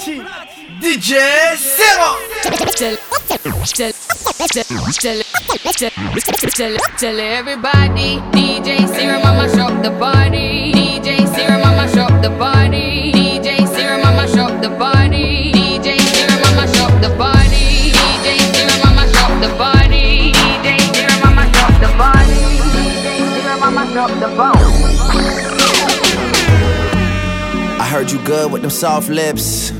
platine, DJ Serra. Tell everybody, DJ Serum, I'ma show the party. DJ Serum, I'ma show the party. DJ Serum, I'ma show the party. DJ Serum, I'ma show the party. DJ Serum, I'ma show the party. DJ Serum, I'ma show the party. DJ Serum, I'ma the party. I heard you good with them soft lips.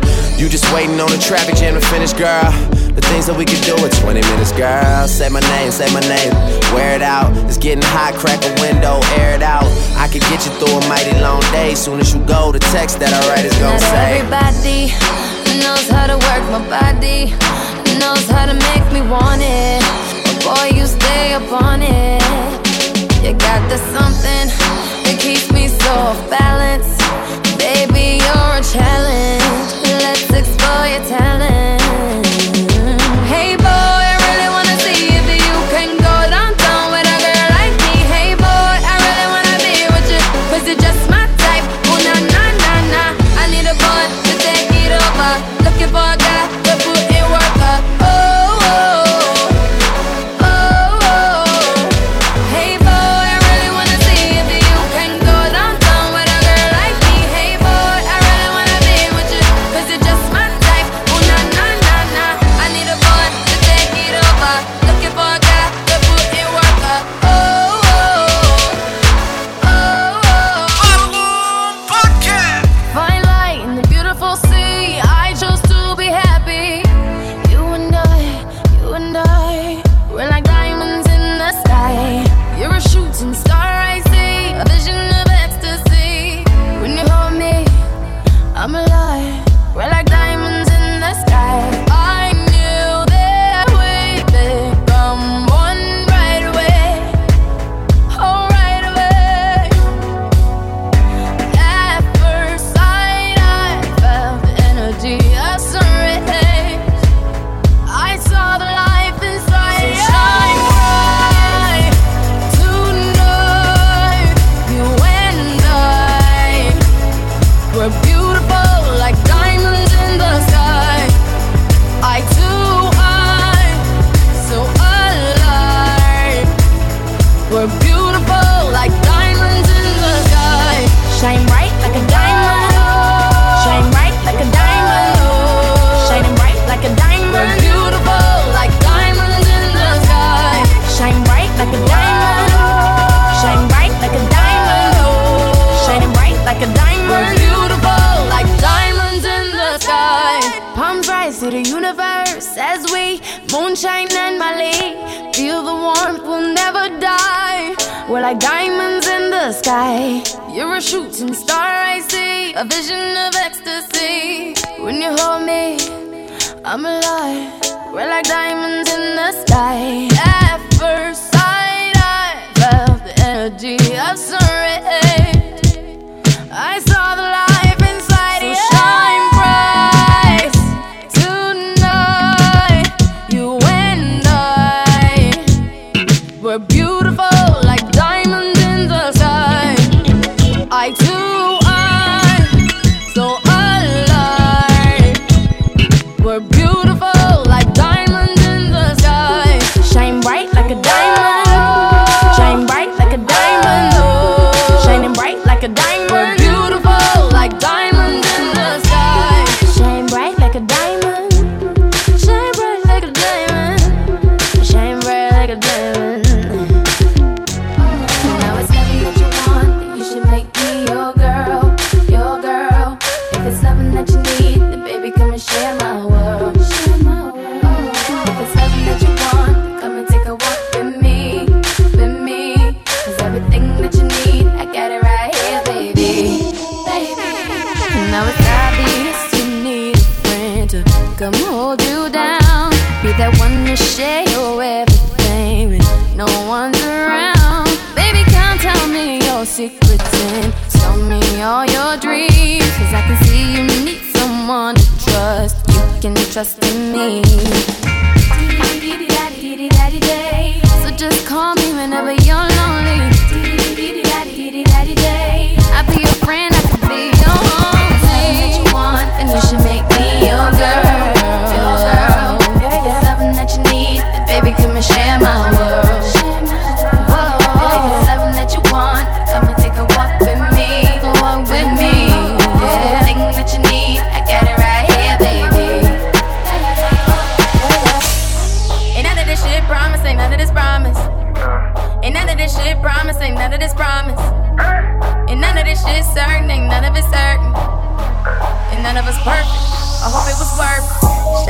You just waiting on the traffic jam to finish, girl. The things that we could do in 20 minutes, girl. Say my name, say my name. Wear it out. It's getting hot, crack a window, air it out. I could get you through a mighty long day. Soon as you go, the text that I write is gonna Not say. everybody knows how to work my body, knows how to make me want it. But boy, you stay up on it. You got the something that keeps me so off balance. Baby, you're a challenge. Let's your talent.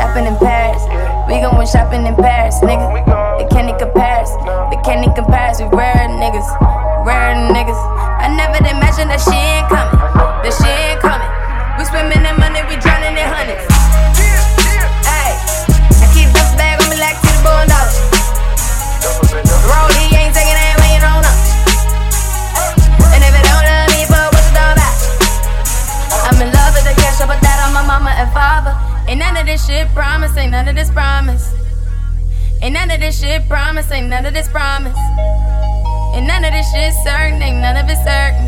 Shopping in Paris, we going shopping in Paris, nigga. They can't compare us, they can't compare us. We rare niggas, rare niggas. I never imagined that she ain't coming, that she ain't coming. We swimming in money, we drowning in hundreds. This shit promise, ain't none of this promise. Ain't none of this shit promise, ain't none of this promise. Ain't none of this shit certain, ain't none of it certain.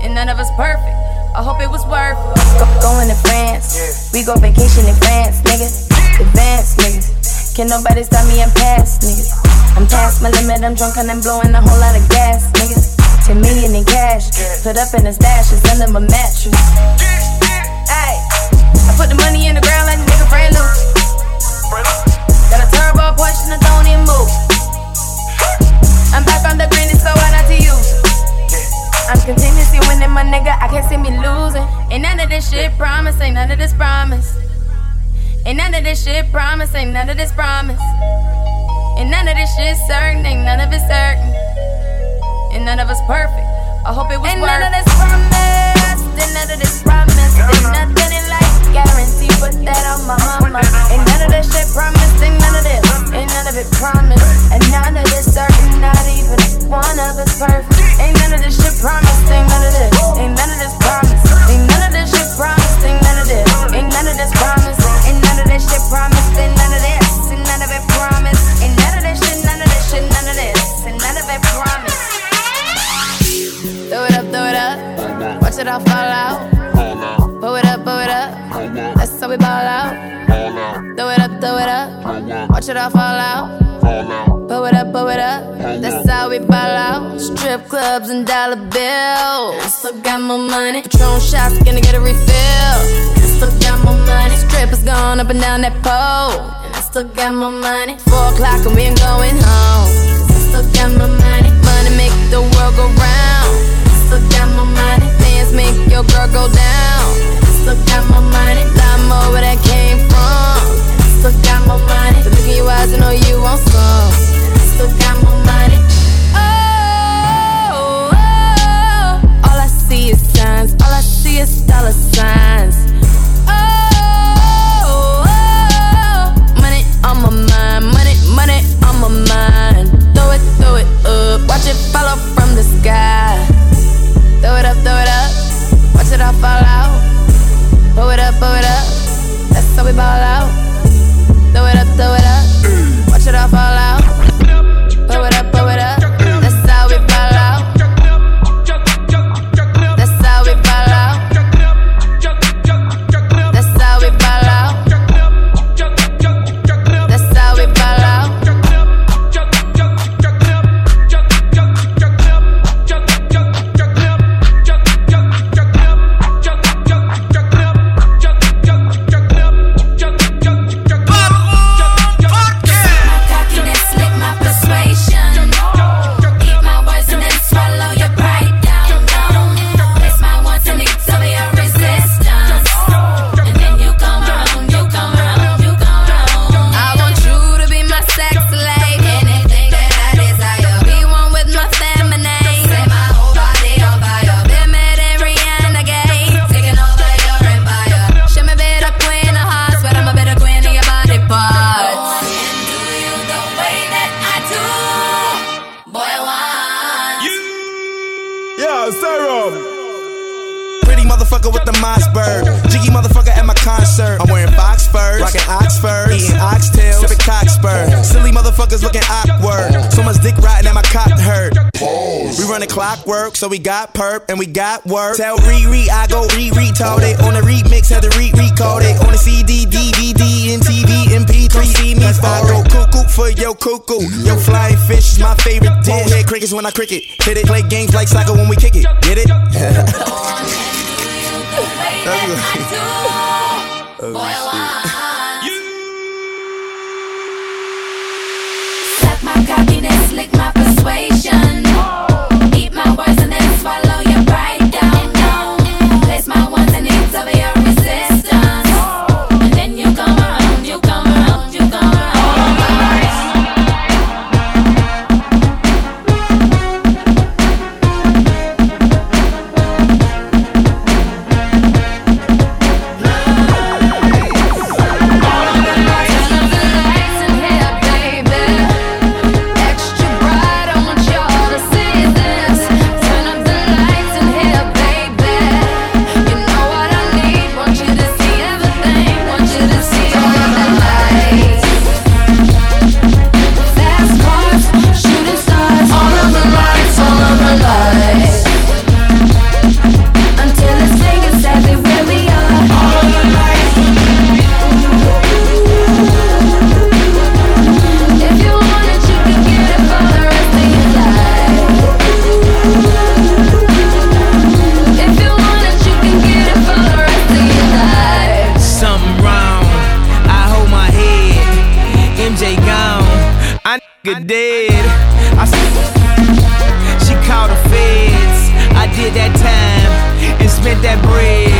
And none of us perfect. I hope it was worth Go, going to France. We go vacation in France, niggas. Advance, niggas. Can nobody stop me? I'm past, niggas. I'm past my limit, I'm drunk and I'm blowing a whole lot of gas, niggas. 10 million in cash. Put up in the stash, it's under my mattress. Ay, I put the money in the ground like a nigga brand new. Got a turbo and I don't even move. I'm back on the green, it's so hard not to use. I'm continuously winning, my nigga. I can't see me losing. Ain't none of this shit promise, ain't none of this promise. Ain't none of this shit promise, ain't none of this promise. Ain't none of this shit certain, ain't none of it certain. And none of us perfect. I hope it was Ain't worth. none of this promise. Ain't none of this promise. Nothing in life guarantee. Put that on my mama. Ain't none of this shit promised. Ain't none of this. Ain't none of it promised. And none of this certain. Not even one of us perfect. Ain't none of this shit promised. Ain't none of this. Ain't none of this promised. Ain't none of this shit promised. Ain't none of this. Ain't none of this promised. Ain't none of this shit promised. Ain't none of this. Ain't none of it promised. Ain't none of this shit. None of this shit. None of this. Ain't none of it promised. Throw it up, throw it up. Watch it all fall out. Pull it up, pull it up. That's how we ball out. Throw it up, throw it up. Watch it all fall out. Pull it up, pull it up. That's how we ball out. Strip clubs and dollar bills. Still got more money. Patron shots, gonna get a refill. Still got more money. Strippers gone up and down that pole. Still got more money. Four o'clock and we ain't going home. I still got more money. Money make the world go round still got my money. Dance make your girl go down. Still got my money. Lot more where that came from. Still got my money. The look in your eyes, I know you want some. Still got my money. Oh, oh, all I see is signs. All I see is dollar signs. Oh, oh, money on my mind. Money, money on my mind. Throw it, throw it up. Watch it follow from the sky. Throw it up, throw it up. Watch it all fall out. Pull it up, pull it up. That's how we ball out. Throw it up, throw it up. Watch it all fall out. motherfuckers looking awkward. So much dick riding and my cock hurt. We running clockwork, so we got perp and we got work. Tell Riri I go re retarded. On the remix, had to re-call it. On the CD, DVD, and TV, MP3, see me. I go cuckoo for yo cuckoo. your flying fish is my favorite dish. Head crickets when I cricket. Hit it, play games like soccer when we kick it. Get it? way nigga dead. I she called the feds. I did that time and spent that bread.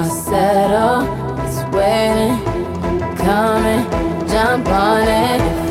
I said, Oh, It's waiting, I'm coming. Jump on it.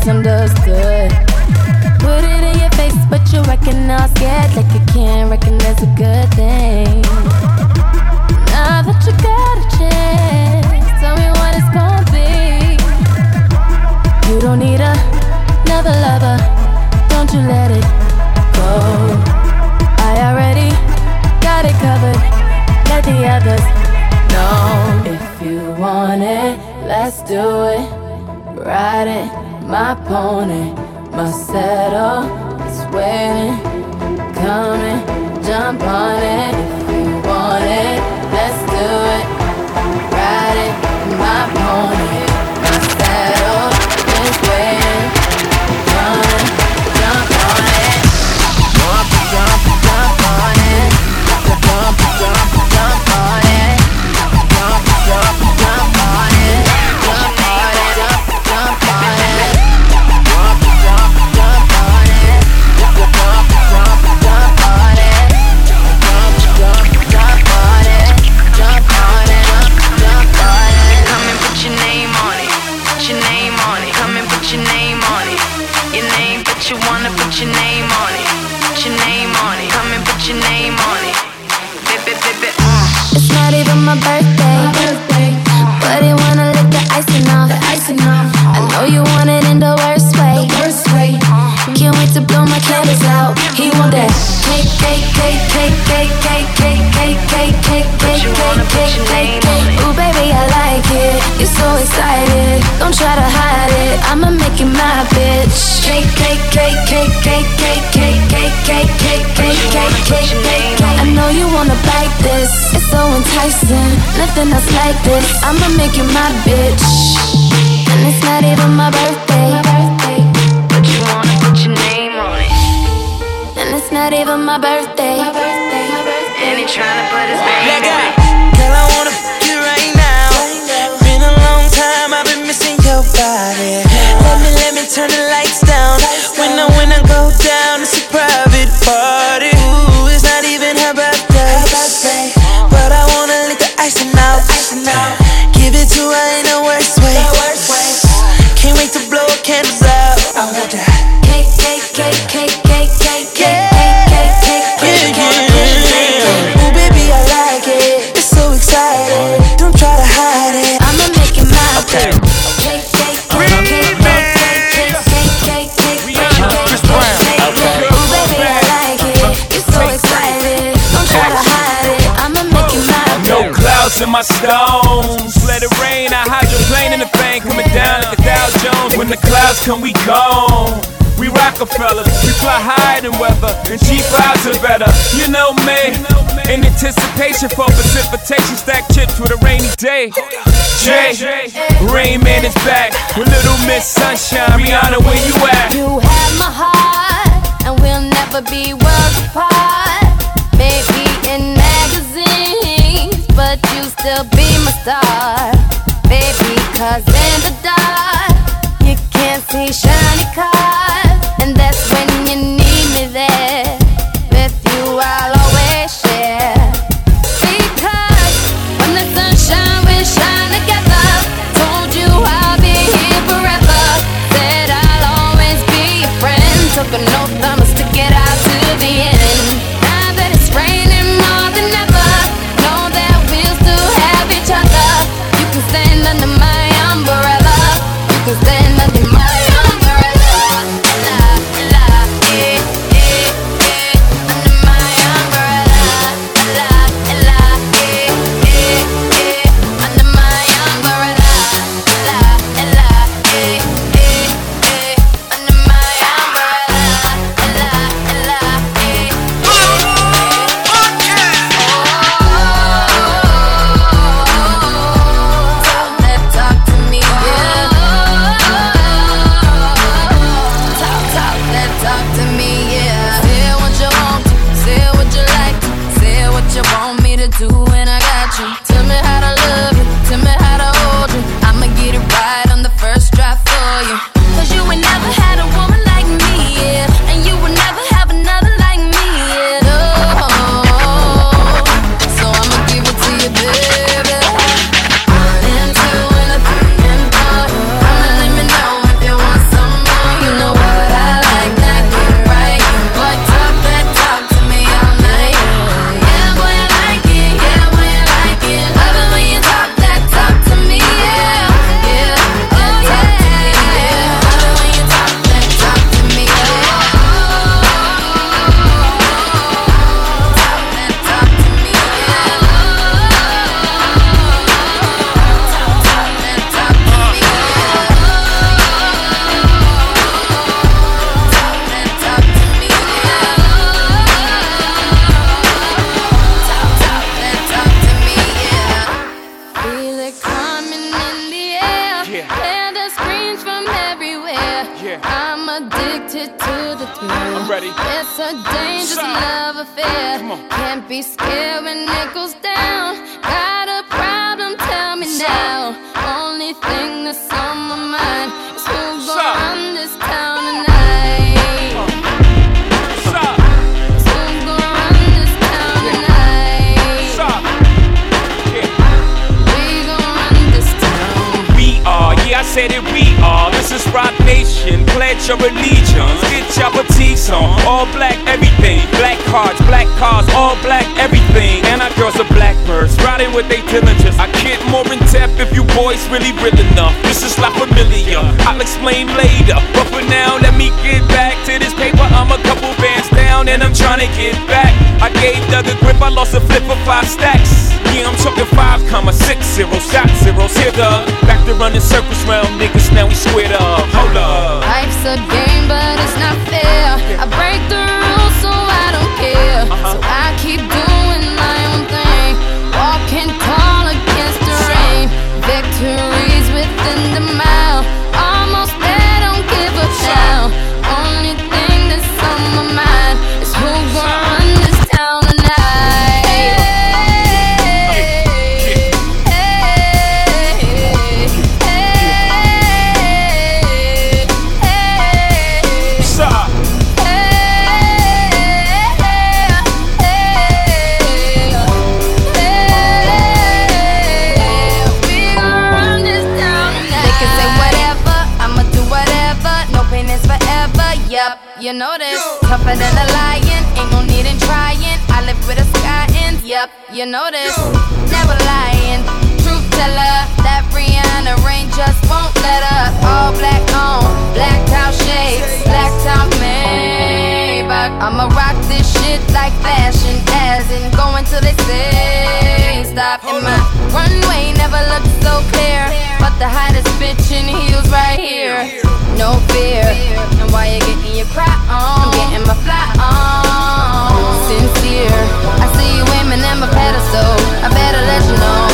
misunderstood. Put it in your face, but you recognize it like you can't recognize a good. make you my bitch my stones. Let it rain, I hide your plane in the bank, coming down like a Dow Jones. When the clouds come, we gone. We Rockefellers, we fly higher than weather, and cheap vibes are better. You know me, in anticipation for precipitation, stack chips with a rainy day. Jay, Rain Man is back with Little Miss Sunshine. Rihanna, where you at? You have my heart, and we'll never be worlds apart, Maybe In still be my star, baby. Cause in the dark, you can't see shiny cars, and that's when you need me there. I lost a flip of five stacks. Yeah, I'm talking five comma six zero shot zeros. Here the back to running circles round niggas. Now we squared up. Hold up. Life's a like fashion, as in going till they say stop. And my runway never looked so clear, but the hottest bitch in heels right here. No fear, and why you getting your cry on? I'm getting my fly on. Sincere, I see you aiming at my pedestal. I better let you know.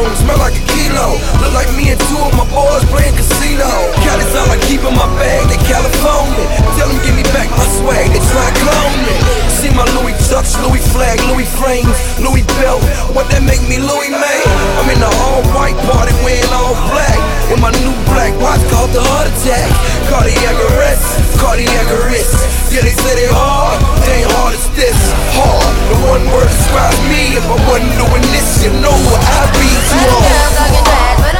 room, smell like a kilo. Look like me and two of my boys playing casino. Got all I keep in my bag, they California. Tell them give me back my swag, they try clone me. See my Louis cuffs, Louis flag, Louis frames, Louis belt. What that make me Louis May. I'm in the all white party wearing all black. With my new black watch called the heart attack. Cardiac arrest, cardiac arrest. Yeah, they say they hard, they ain't hard as this. Hard, the one word describes me. If I wasn't doing this, you know what I'd be. Too hard.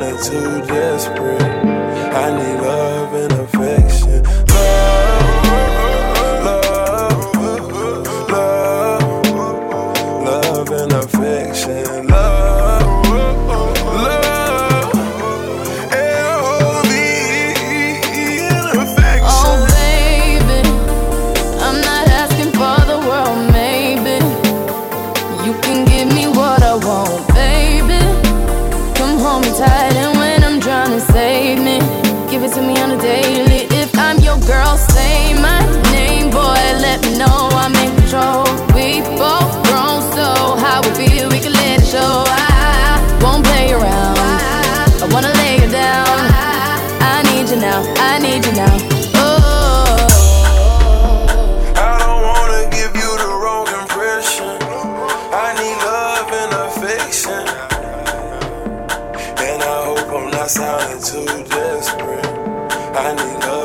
sounding too desperate. I need I'm not sounding too desperate. I need love.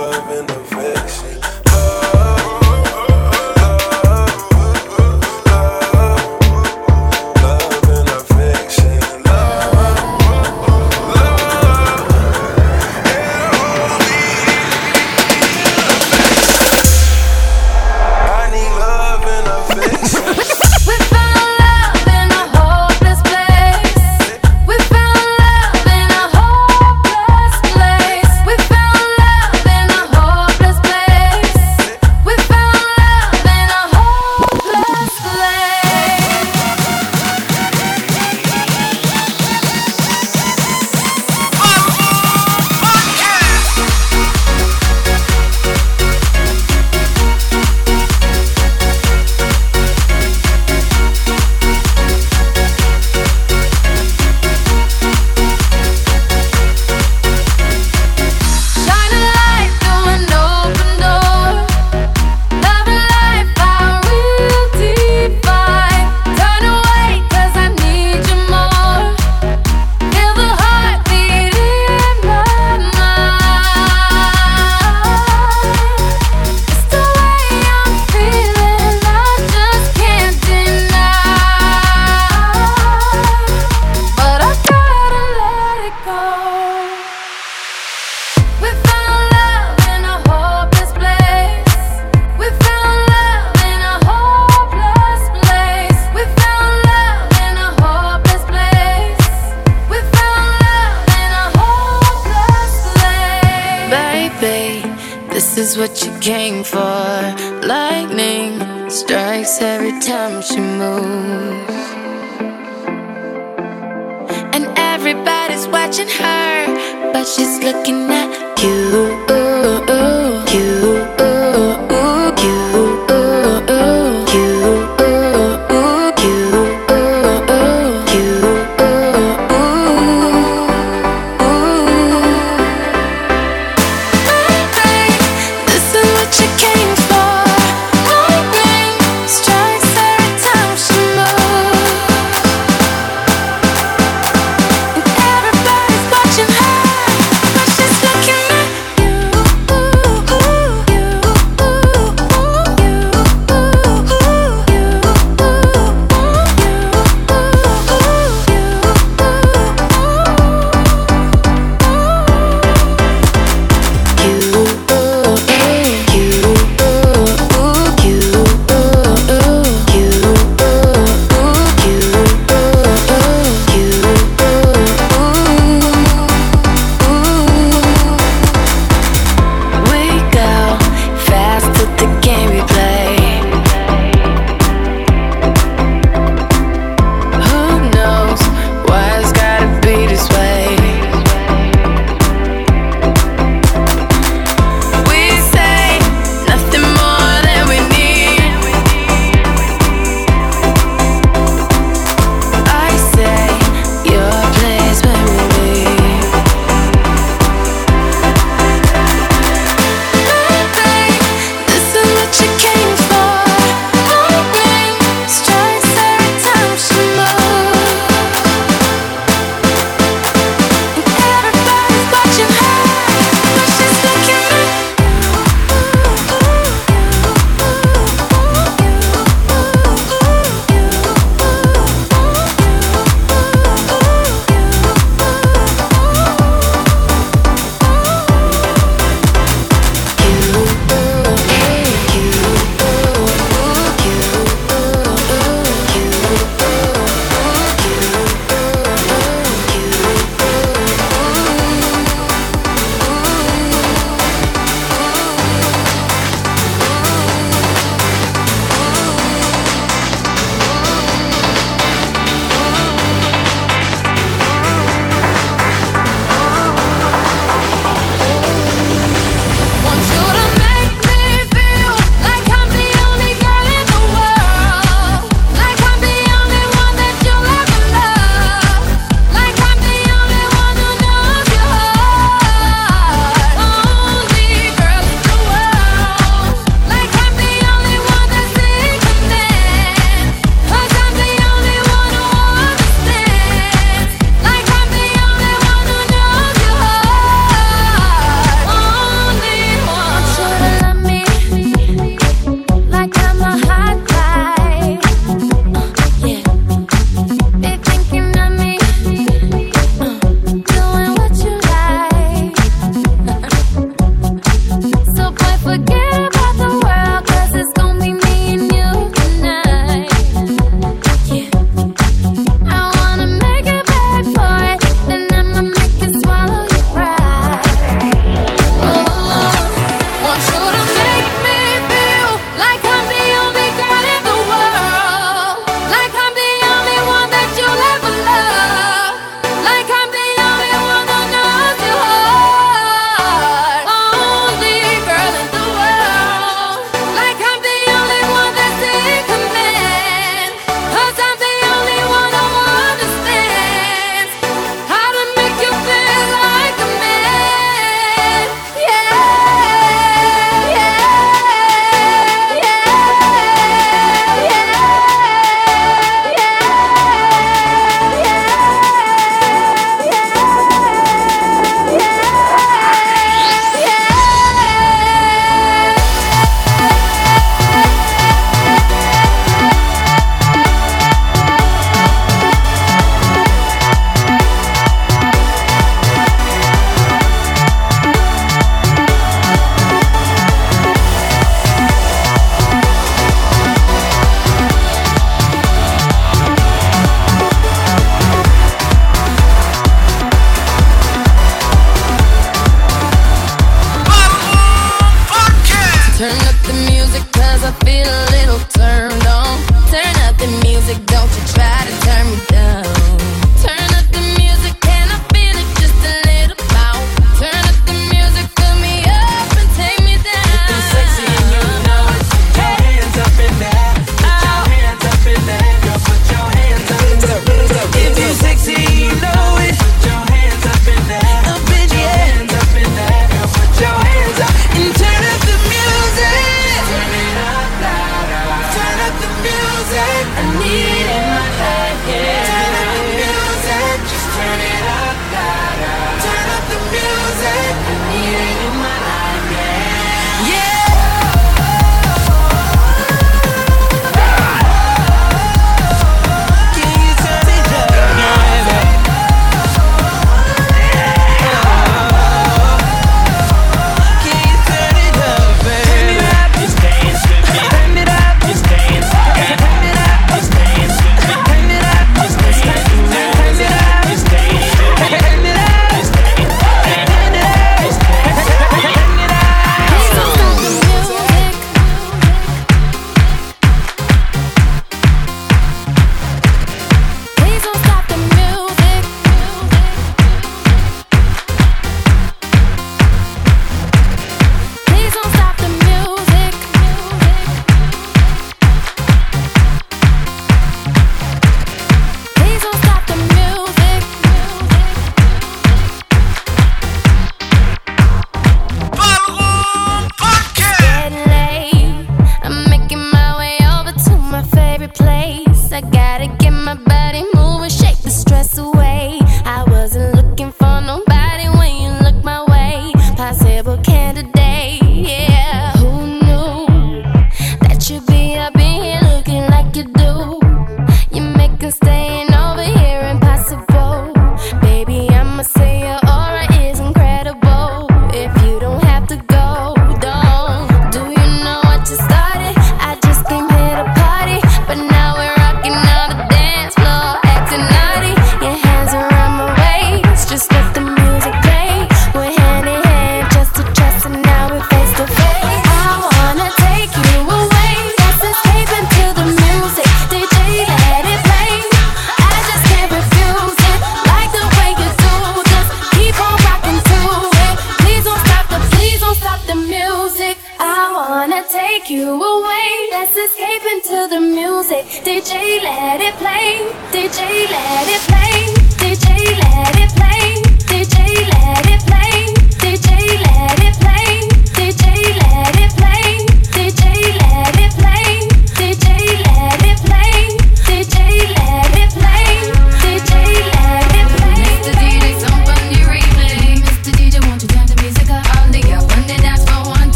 Everybody's watching her, but she's looking at you.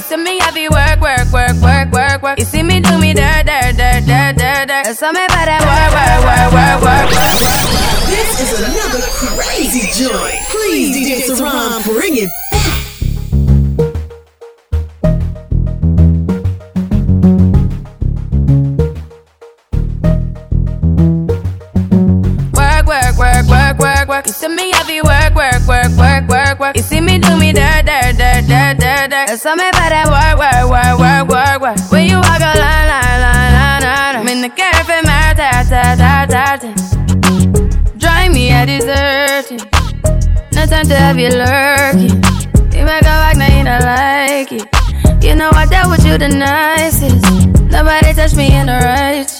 You see me heavy work, work, work, work, work, work. You see me do me dirt, dirt, dirt, dirt, dirt, dirt. So me better work, work, work, work, work, work, work. This is another crazy joint. Please, DJ Saran, bring it. Work, work, work, work, work, work. You see me heavy work, work, work, work, work, work. You see about that work, work, work, work, work, work. When you walk a line, line, line, line, line. I'm in the cafe, my ta, ta, ta, ta, ta. Drive me a deserting. No time to have you lurking. You make a back, now you don't like it. You know I dealt with you the nicest. Nobody touched me in the righteous.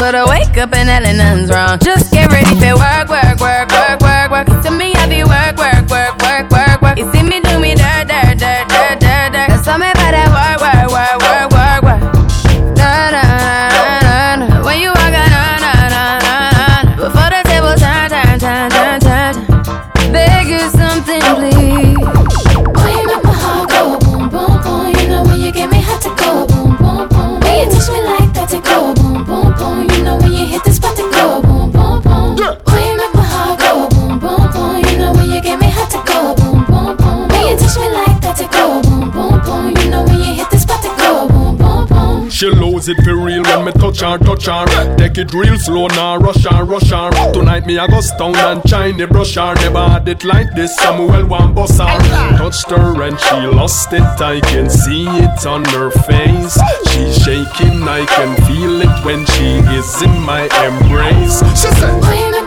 But I wake up and hell nothing's wrong. Just get ready for work, work, work, work, work, work. To me, I be work, work, work, work, work, work. You see me Lose it for real when me touch her, touch her. Take it real slow now, rush her, rush her. Tonight me I go stone and shiny brush her. Never had it like this, Samuel one boss her. Touched her and she lost it, I can see it on her face. She's shaking, I can feel it when she is in my embrace. She said,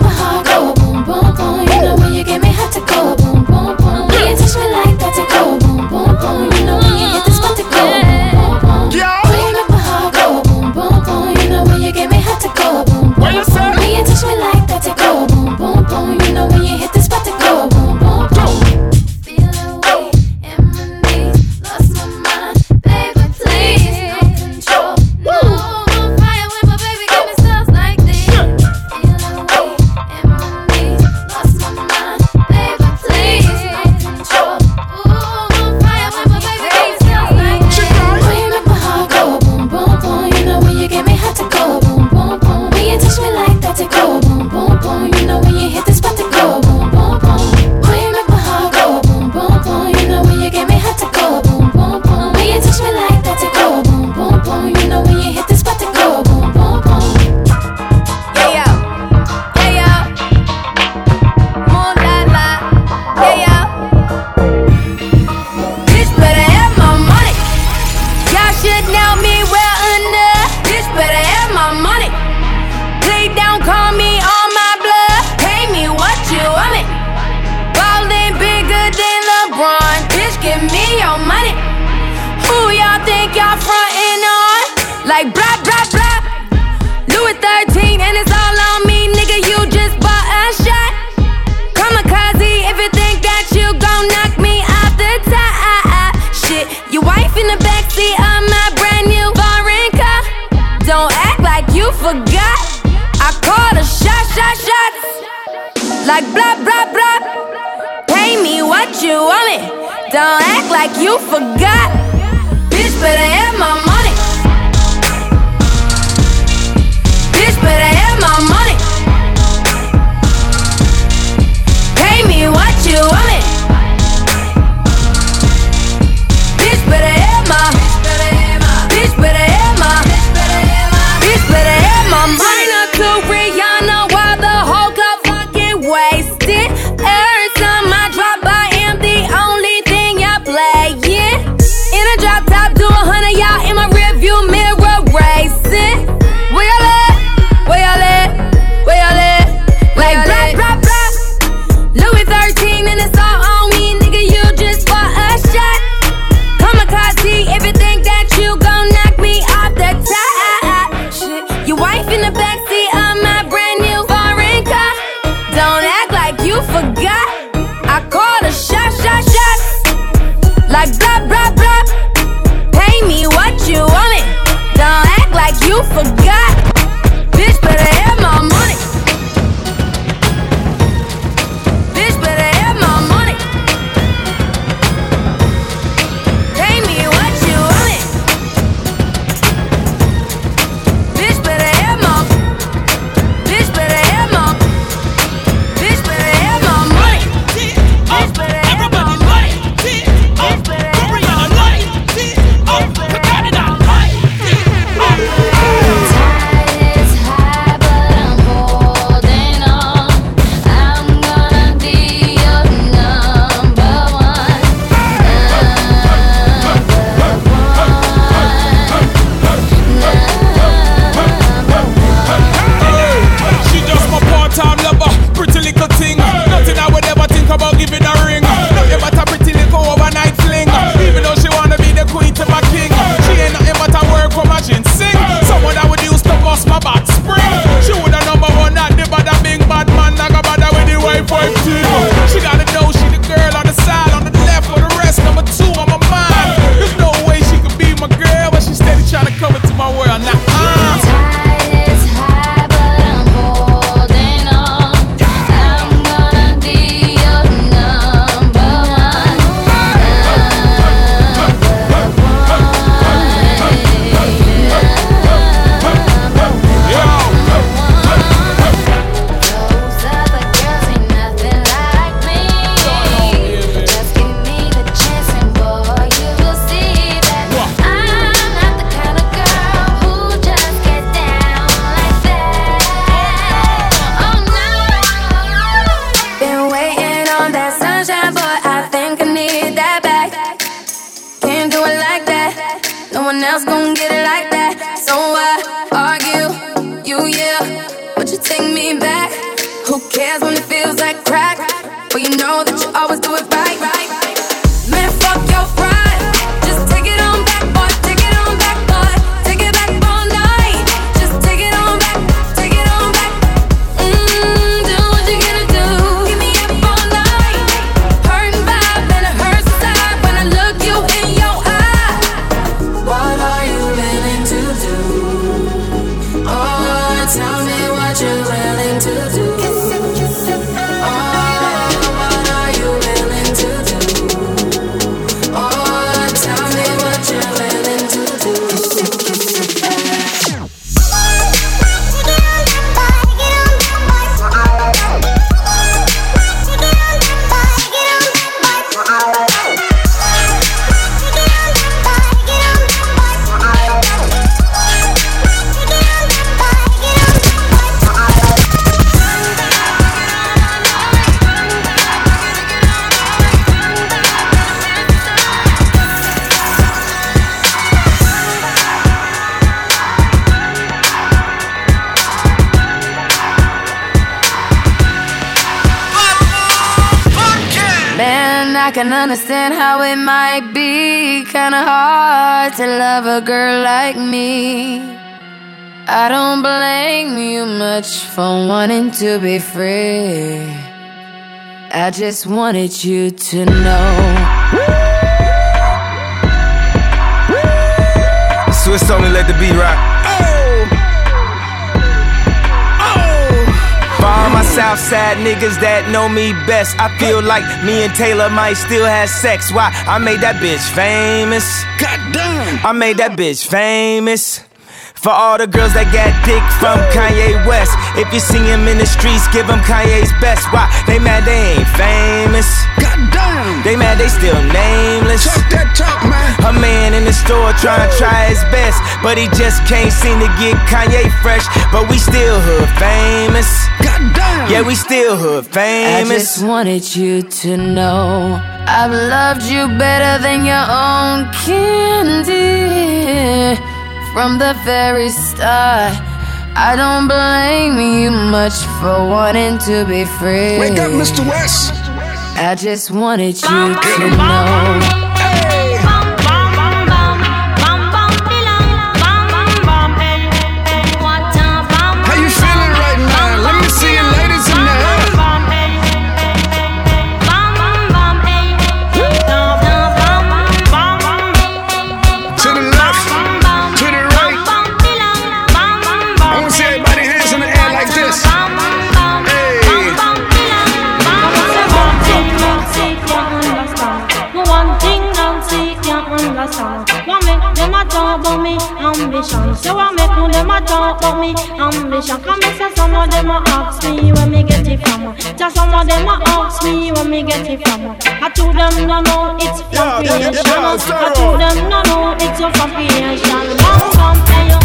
me your money. Who y'all think y'all frontin' on? Like blah blah blah. Louis 13 and it's all on me, nigga. You just bought a shot. Kamikaze if you think that you gon' knock me off the top. Shit, your wife in the backseat of my brand new foreign car. Don't act like you forgot. I called a shot, shot, shot. Like blah blah blah. You want it. Don't act like you forgot. Bitch better have my money. Bitch better have my money. Understand how it might be kinda hard to love a girl like me. I don't blame you much for wanting to be free. I just wanted you to know. Swizz only let the beat rock. My Southside niggas that know me best, I feel like me and Taylor might still have sex. Why? I made that bitch famous. Goddamn. I made that bitch famous. For all the girls that got dick from Kanye West. If you see him in the streets, give him Kanye's best. Why? They mad they ain't famous. Goddamn. They mad they still nameless. Talk that talk, man. A man in the store trying to try his best. But he just can't seem to get Kanye fresh. But we still hood famous. Goddamn. Yeah, we still hood famous. I just wanted you to know I've loved you better than your own candy from the very start. I don't blame you much for wanting to be free. Wake up, Mr. West. I just wanted you to know. So what make them a talk about me ambition? Come and say some of them a ask me where me get it from. Just some of them a ask me where me get it from. I told them no no it's from creation. I told them no no it's from creation. Bam bam hey yo,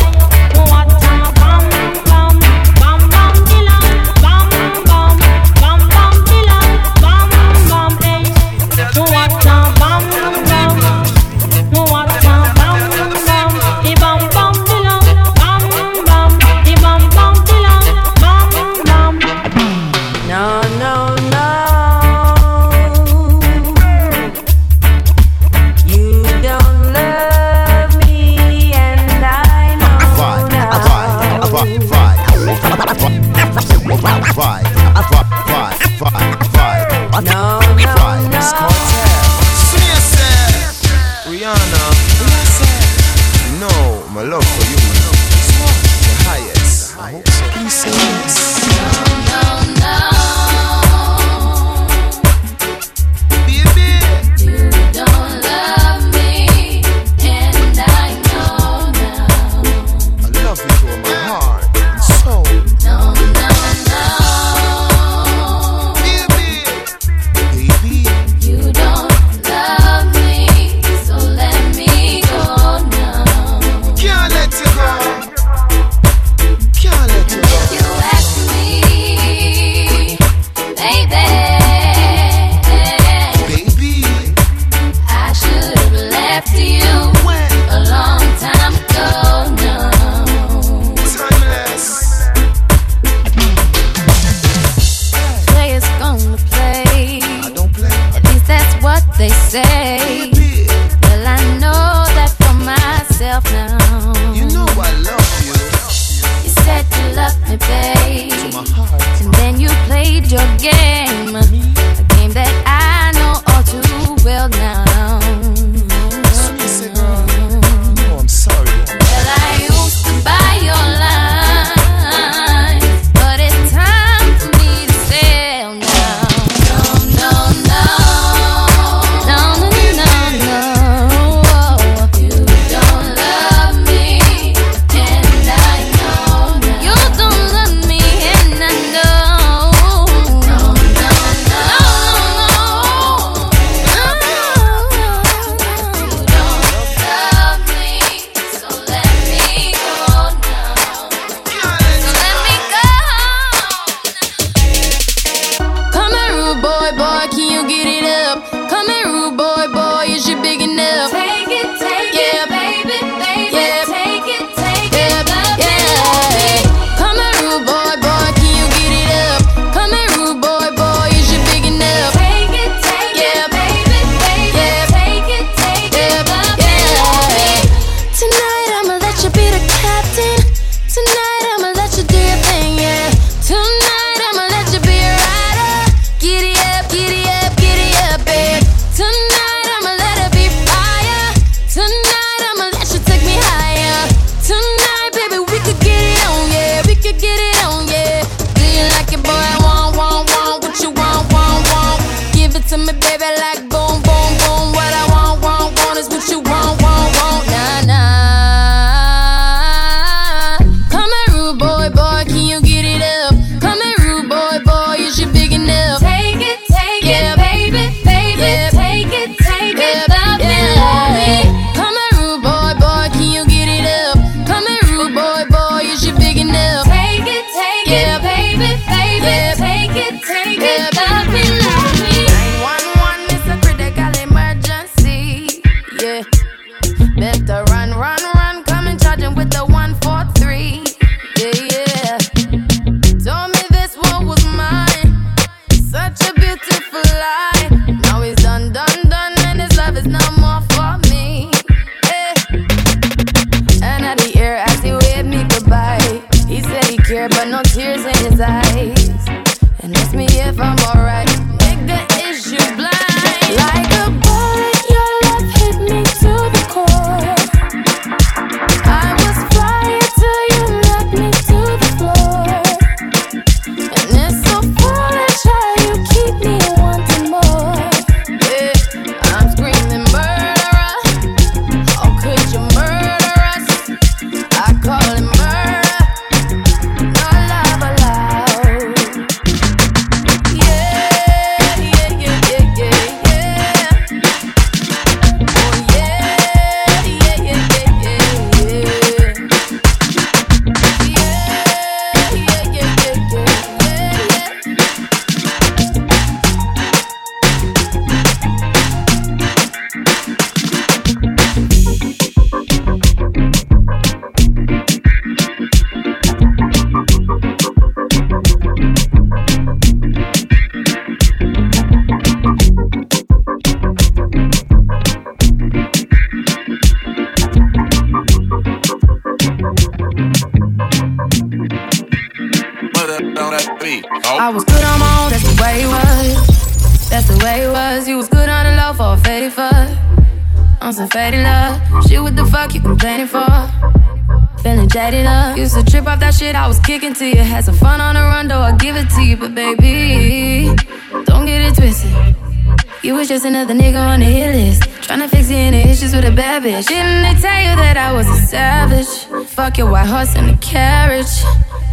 Didn't they tell you that I was a savage? Fuck your white horse and a carriage.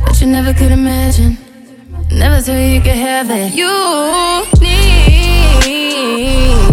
But you never could imagine. Never thought you could have it. You need.